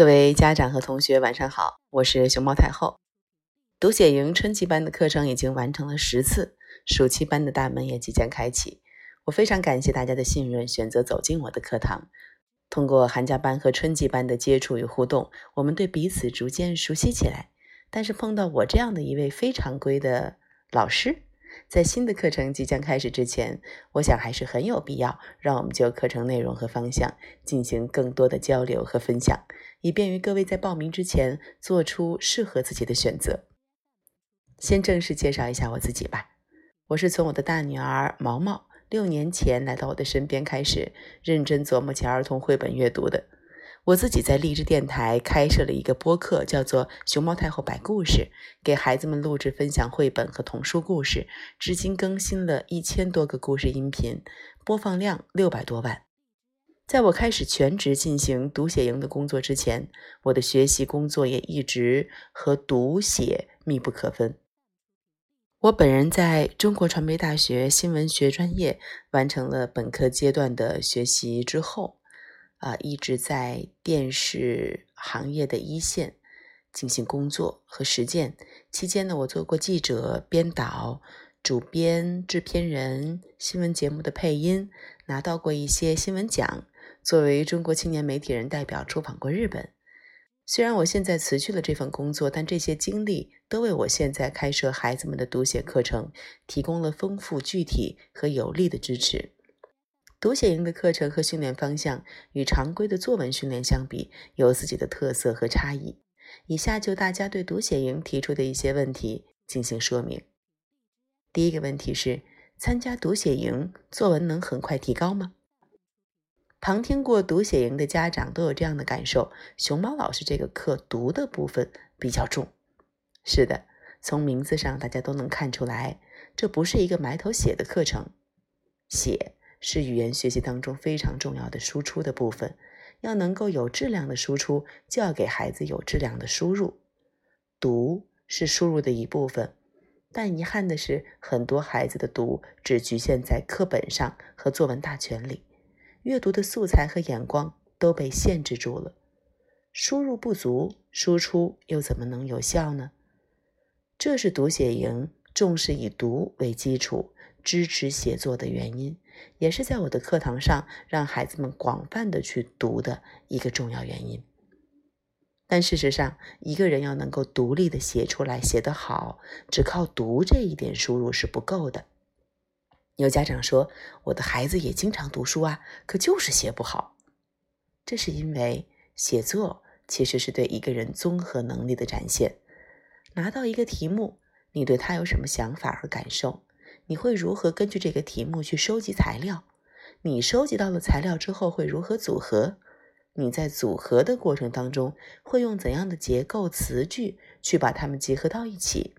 各位家长和同学，晚上好，我是熊猫太后。读写营春季班的课程已经完成了十次，暑期班的大门也即将开启。我非常感谢大家的信任，选择走进我的课堂。通过寒假班和春季班的接触与互动，我们对彼此逐渐熟悉起来。但是碰到我这样的一位非常规的老师。在新的课程即将开始之前，我想还是很有必要让我们就课程内容和方向进行更多的交流和分享，以便于各位在报名之前做出适合自己的选择。先正式介绍一下我自己吧，我是从我的大女儿毛毛六年前来到我的身边开始认真琢磨起儿童绘本阅读的。我自己在励志电台开设了一个播客，叫做《熊猫太后摆故事》，给孩子们录制分享绘本和童书故事，至今更新了一千多个故事音频，播放量六百多万。在我开始全职进行读写营的工作之前，我的学习工作也一直和读写密不可分。我本人在中国传媒大学新闻学专业完成了本科阶段的学习之后。啊，一直在电视行业的一线进行工作和实践。期间呢，我做过记者、编导、主编、制片人，新闻节目的配音，拿到过一些新闻奖。作为中国青年媒体人代表，出访过日本。虽然我现在辞去了这份工作，但这些经历都为我现在开设孩子们的读写课程提供了丰富、具体和有力的支持。读写营的课程和训练方向与常规的作文训练相比，有自己的特色和差异。以下就大家对读写营提出的一些问题进行说明。第一个问题是：参加读写营，作文能很快提高吗？旁听过读写营的家长都有这样的感受：熊猫老师这个课读的部分比较重。是的，从名字上大家都能看出来，这不是一个埋头写的课程，写。是语言学习当中非常重要的输出的部分，要能够有质量的输出，就要给孩子有质量的输入。读是输入的一部分，但遗憾的是，很多孩子的读只局限在课本上和作文大全里，阅读的素材和眼光都被限制住了。输入不足，输出又怎么能有效呢？这是读写营重视以读为基础。支持写作的原因，也是在我的课堂上让孩子们广泛的去读的一个重要原因。但事实上，一个人要能够独立的写出来，写得好，只靠读这一点输入是不够的。有家长说，我的孩子也经常读书啊，可就是写不好。这是因为写作其实是对一个人综合能力的展现。拿到一个题目，你对他有什么想法和感受？你会如何根据这个题目去收集材料？你收集到了材料之后会如何组合？你在组合的过程当中会用怎样的结构词句去把它们结合到一起？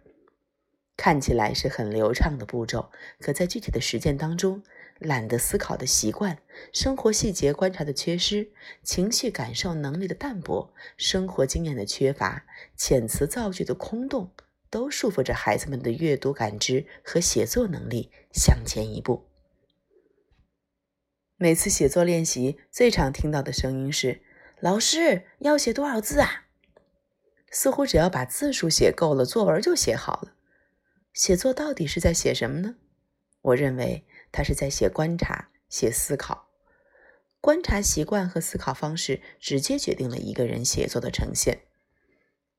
看起来是很流畅的步骤，可在具体的实践当中，懒得思考的习惯、生活细节观察的缺失、情绪感受能力的淡薄、生活经验的缺乏、遣词造句的空洞。都束缚着孩子们的阅读感知和写作能力向前一步。每次写作练习最常听到的声音是：“老师要写多少字啊？”似乎只要把字数写够了，作文就写好了。写作到底是在写什么呢？我认为他是在写观察、写思考。观察习惯和思考方式直接决定了一个人写作的呈现。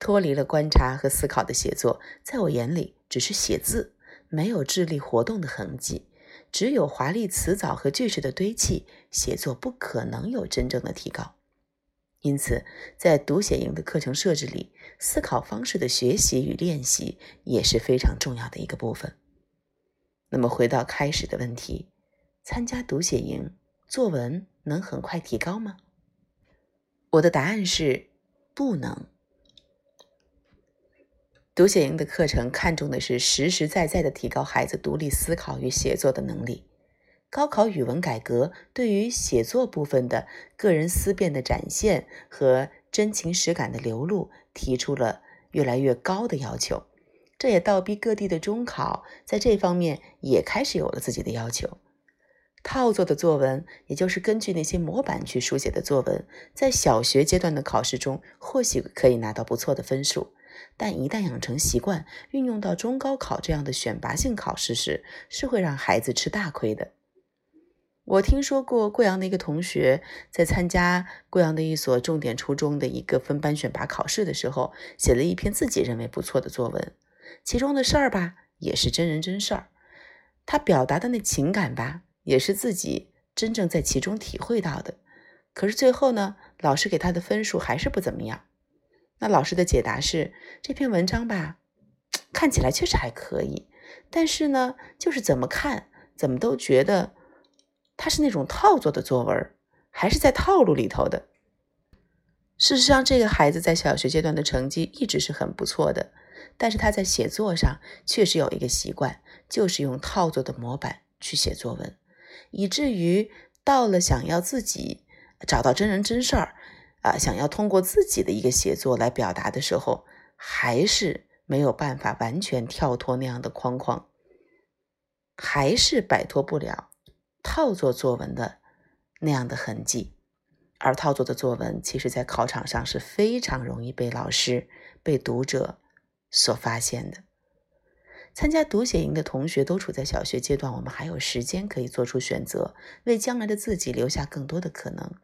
脱离了观察和思考的写作，在我眼里只是写字，没有智力活动的痕迹，只有华丽词藻和句式的堆砌，写作不可能有真正的提高。因此，在读写营的课程设置里，思考方式的学习与练习也是非常重要的一个部分。那么，回到开始的问题，参加读写营，作文能很快提高吗？我的答案是不能。读写营的课程看重的是实实在在的提高孩子独立思考与写作的能力。高考语文改革对于写作部分的个人思辨的展现和真情实感的流露提出了越来越高的要求，这也倒逼各地的中考在这方面也开始有了自己的要求。套作的作文，也就是根据那些模板去书写的作文，在小学阶段的考试中或许可以拿到不错的分数，但一旦养成习惯，运用到中高考这样的选拔性考试时，是会让孩子吃大亏的。我听说过贵阳的一个同学在参加贵阳的一所重点初中的一个分班选拔考试的时候，写了一篇自己认为不错的作文，其中的事儿吧，也是真人真事儿，他表达的那情感吧。也是自己真正在其中体会到的，可是最后呢，老师给他的分数还是不怎么样。那老师的解答是：这篇文章吧，看起来确实还可以，但是呢，就是怎么看怎么都觉得它是那种套作的作文，还是在套路里头的。事实上，这个孩子在小学阶段的成绩一直是很不错的，但是他在写作上确实有一个习惯，就是用套作的模板去写作文。以至于到了想要自己找到真人真事儿啊，想要通过自己的一个写作来表达的时候，还是没有办法完全跳脱那样的框框，还是摆脱不了套作作文的那样的痕迹。而套作的作文，其实在考场上是非常容易被老师、被读者所发现的。参加读写营的同学都处在小学阶段，我们还有时间可以做出选择，为将来的自己留下更多的可能。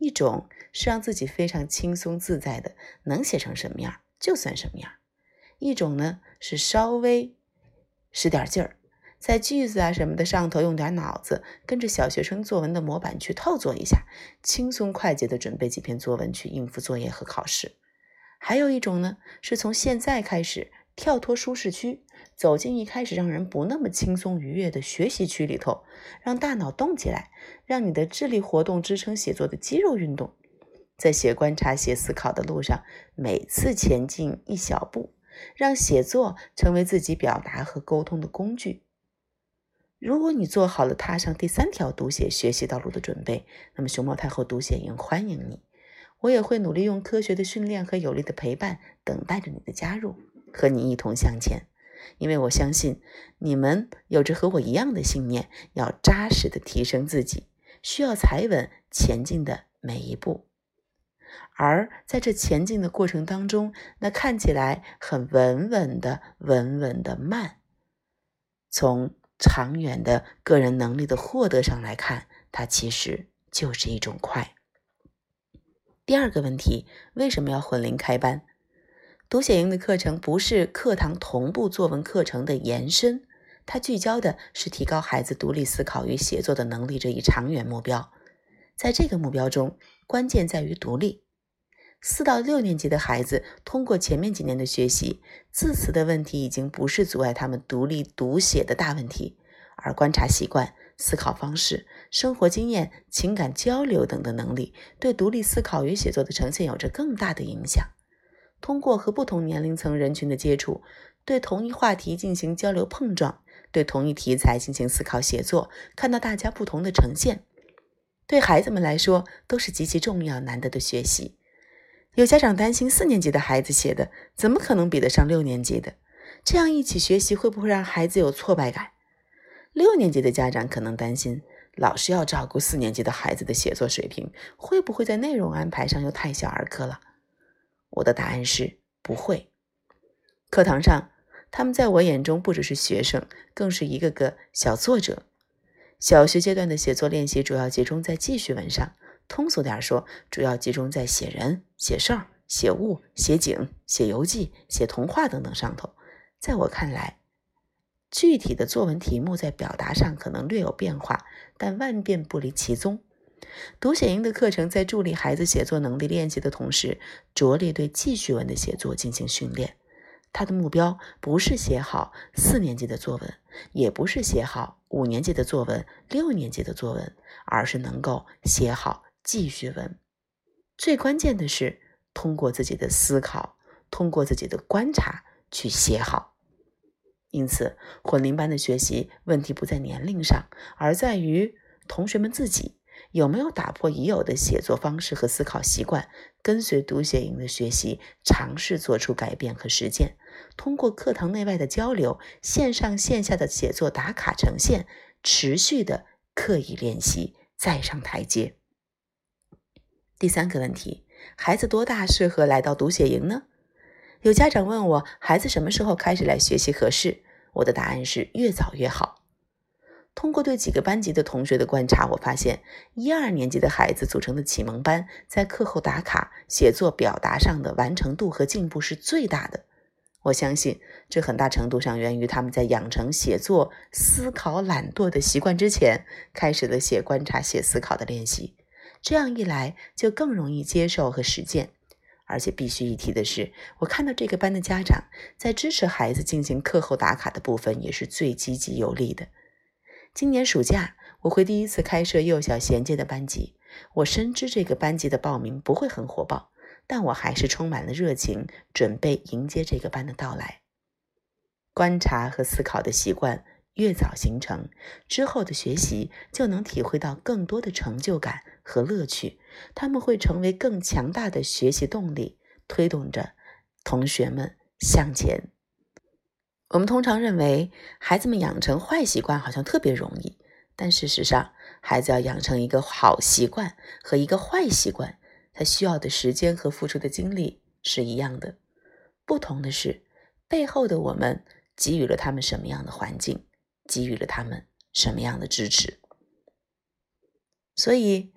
一种是让自己非常轻松自在的，能写成什么样就算什么样；一种呢是稍微使点劲儿，在句子啊什么的上头用点脑子，跟着小学生作文的模板去套作一下，轻松快捷的准备几篇作文去应付作业和考试。还有一种呢，是从现在开始跳脱舒适区。走进一开始让人不那么轻松愉悦的学习区里头，让大脑动起来，让你的智力活动支撑写作的肌肉运动，在写观察、写思考的路上，每次前进一小步，让写作成为自己表达和沟通的工具。如果你做好了踏上第三条读写学习道路的准备，那么熊猫太后读写营欢迎你，我也会努力用科学的训练和有力的陪伴，等待着你的加入，和你一同向前。因为我相信你们有着和我一样的信念，要扎实的提升自己，需要踩稳前进的每一步。而在这前进的过程当中，那看起来很稳稳的、稳稳的慢，从长远的个人能力的获得上来看，它其实就是一种快。第二个问题，为什么要混龄开班？读写营的课程不是课堂同步作文课程的延伸，它聚焦的是提高孩子独立思考与写作的能力这一长远目标。在这个目标中，关键在于独立。四到六年级的孩子通过前面几年的学习，字词的问题已经不是阻碍他们独立读写的大问题，而观察习惯、思考方式、生活经验、情感交流等的能力，对独立思考与写作的呈现有着更大的影响。通过和不同年龄层人群的接触，对同一话题进行交流碰撞，对同一题材进行思考写作，看到大家不同的呈现，对孩子们来说都是极其重要难得的学习。有家长担心四年级的孩子写的怎么可能比得上六年级的？这样一起学习会不会让孩子有挫败感？六年级的家长可能担心，老师要照顾四年级的孩子的写作水平，会不会在内容安排上又太小儿科了？我的答案是不会。课堂上，他们在我眼中不只是学生，更是一个个小作者。小学阶段的写作练习主要集中在记叙文上，通俗点说，主要集中在写人、写事儿、写物、写景、写游记、写童话等等上头。在我看来，具体的作文题目在表达上可能略有变化，但万变不离其宗。读写营的课程在助力孩子写作能力练习的同时，着力对记叙文的写作进行训练。他的目标不是写好四年级的作文，也不是写好五年级的作文、六年级的作文，而是能够写好记叙文。最关键的是，通过自己的思考，通过自己的观察去写好。因此，混龄班的学习问题不在年龄上，而在于同学们自己。有没有打破已有的写作方式和思考习惯？跟随读写营的学习，尝试做出改变和实践。通过课堂内外的交流，线上线下的写作打卡呈现，持续的刻意练习，再上台阶。第三个问题，孩子多大适合来到读写营呢？有家长问我，孩子什么时候开始来学习合适？我的答案是越早越好。通过对几个班级的同学的观察，我发现一二年级的孩子组成的启蒙班，在课后打卡、写作表达上的完成度和进步是最大的。我相信这很大程度上源于他们在养成写作、思考、懒惰的习惯之前，开始了写、观察、写、思考的练习。这样一来，就更容易接受和实践。而且必须一提的是，我看到这个班的家长在支持孩子进行课后打卡的部分，也是最积极有力的。今年暑假，我会第一次开设幼小衔接的班级。我深知这个班级的报名不会很火爆，但我还是充满了热情，准备迎接这个班的到来。观察和思考的习惯越早形成，之后的学习就能体会到更多的成就感和乐趣。他们会成为更强大的学习动力，推动着同学们向前。我们通常认为，孩子们养成坏习惯好像特别容易，但事实上，孩子要养成一个好习惯和一个坏习惯，他需要的时间和付出的精力是一样的。不同的是，背后的我们给予了他们什么样的环境，给予了他们什么样的支持。所以，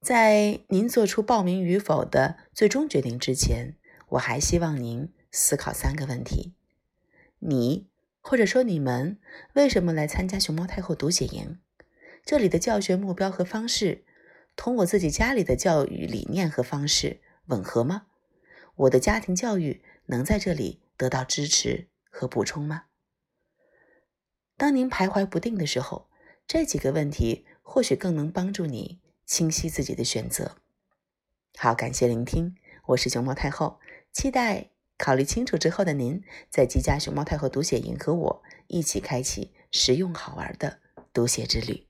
在您做出报名与否的最终决定之前，我还希望您思考三个问题。你或者说你们为什么来参加熊猫太后读写营？这里的教学目标和方式同我自己家里的教育理念和方式吻合吗？我的家庭教育能在这里得到支持和补充吗？当您徘徊不定的时候，这几个问题或许更能帮助你清晰自己的选择。好，感谢聆听，我是熊猫太后，期待。考虑清楚之后的您，在积家熊猫太后读写营和我一起开启实用好玩的读写之旅。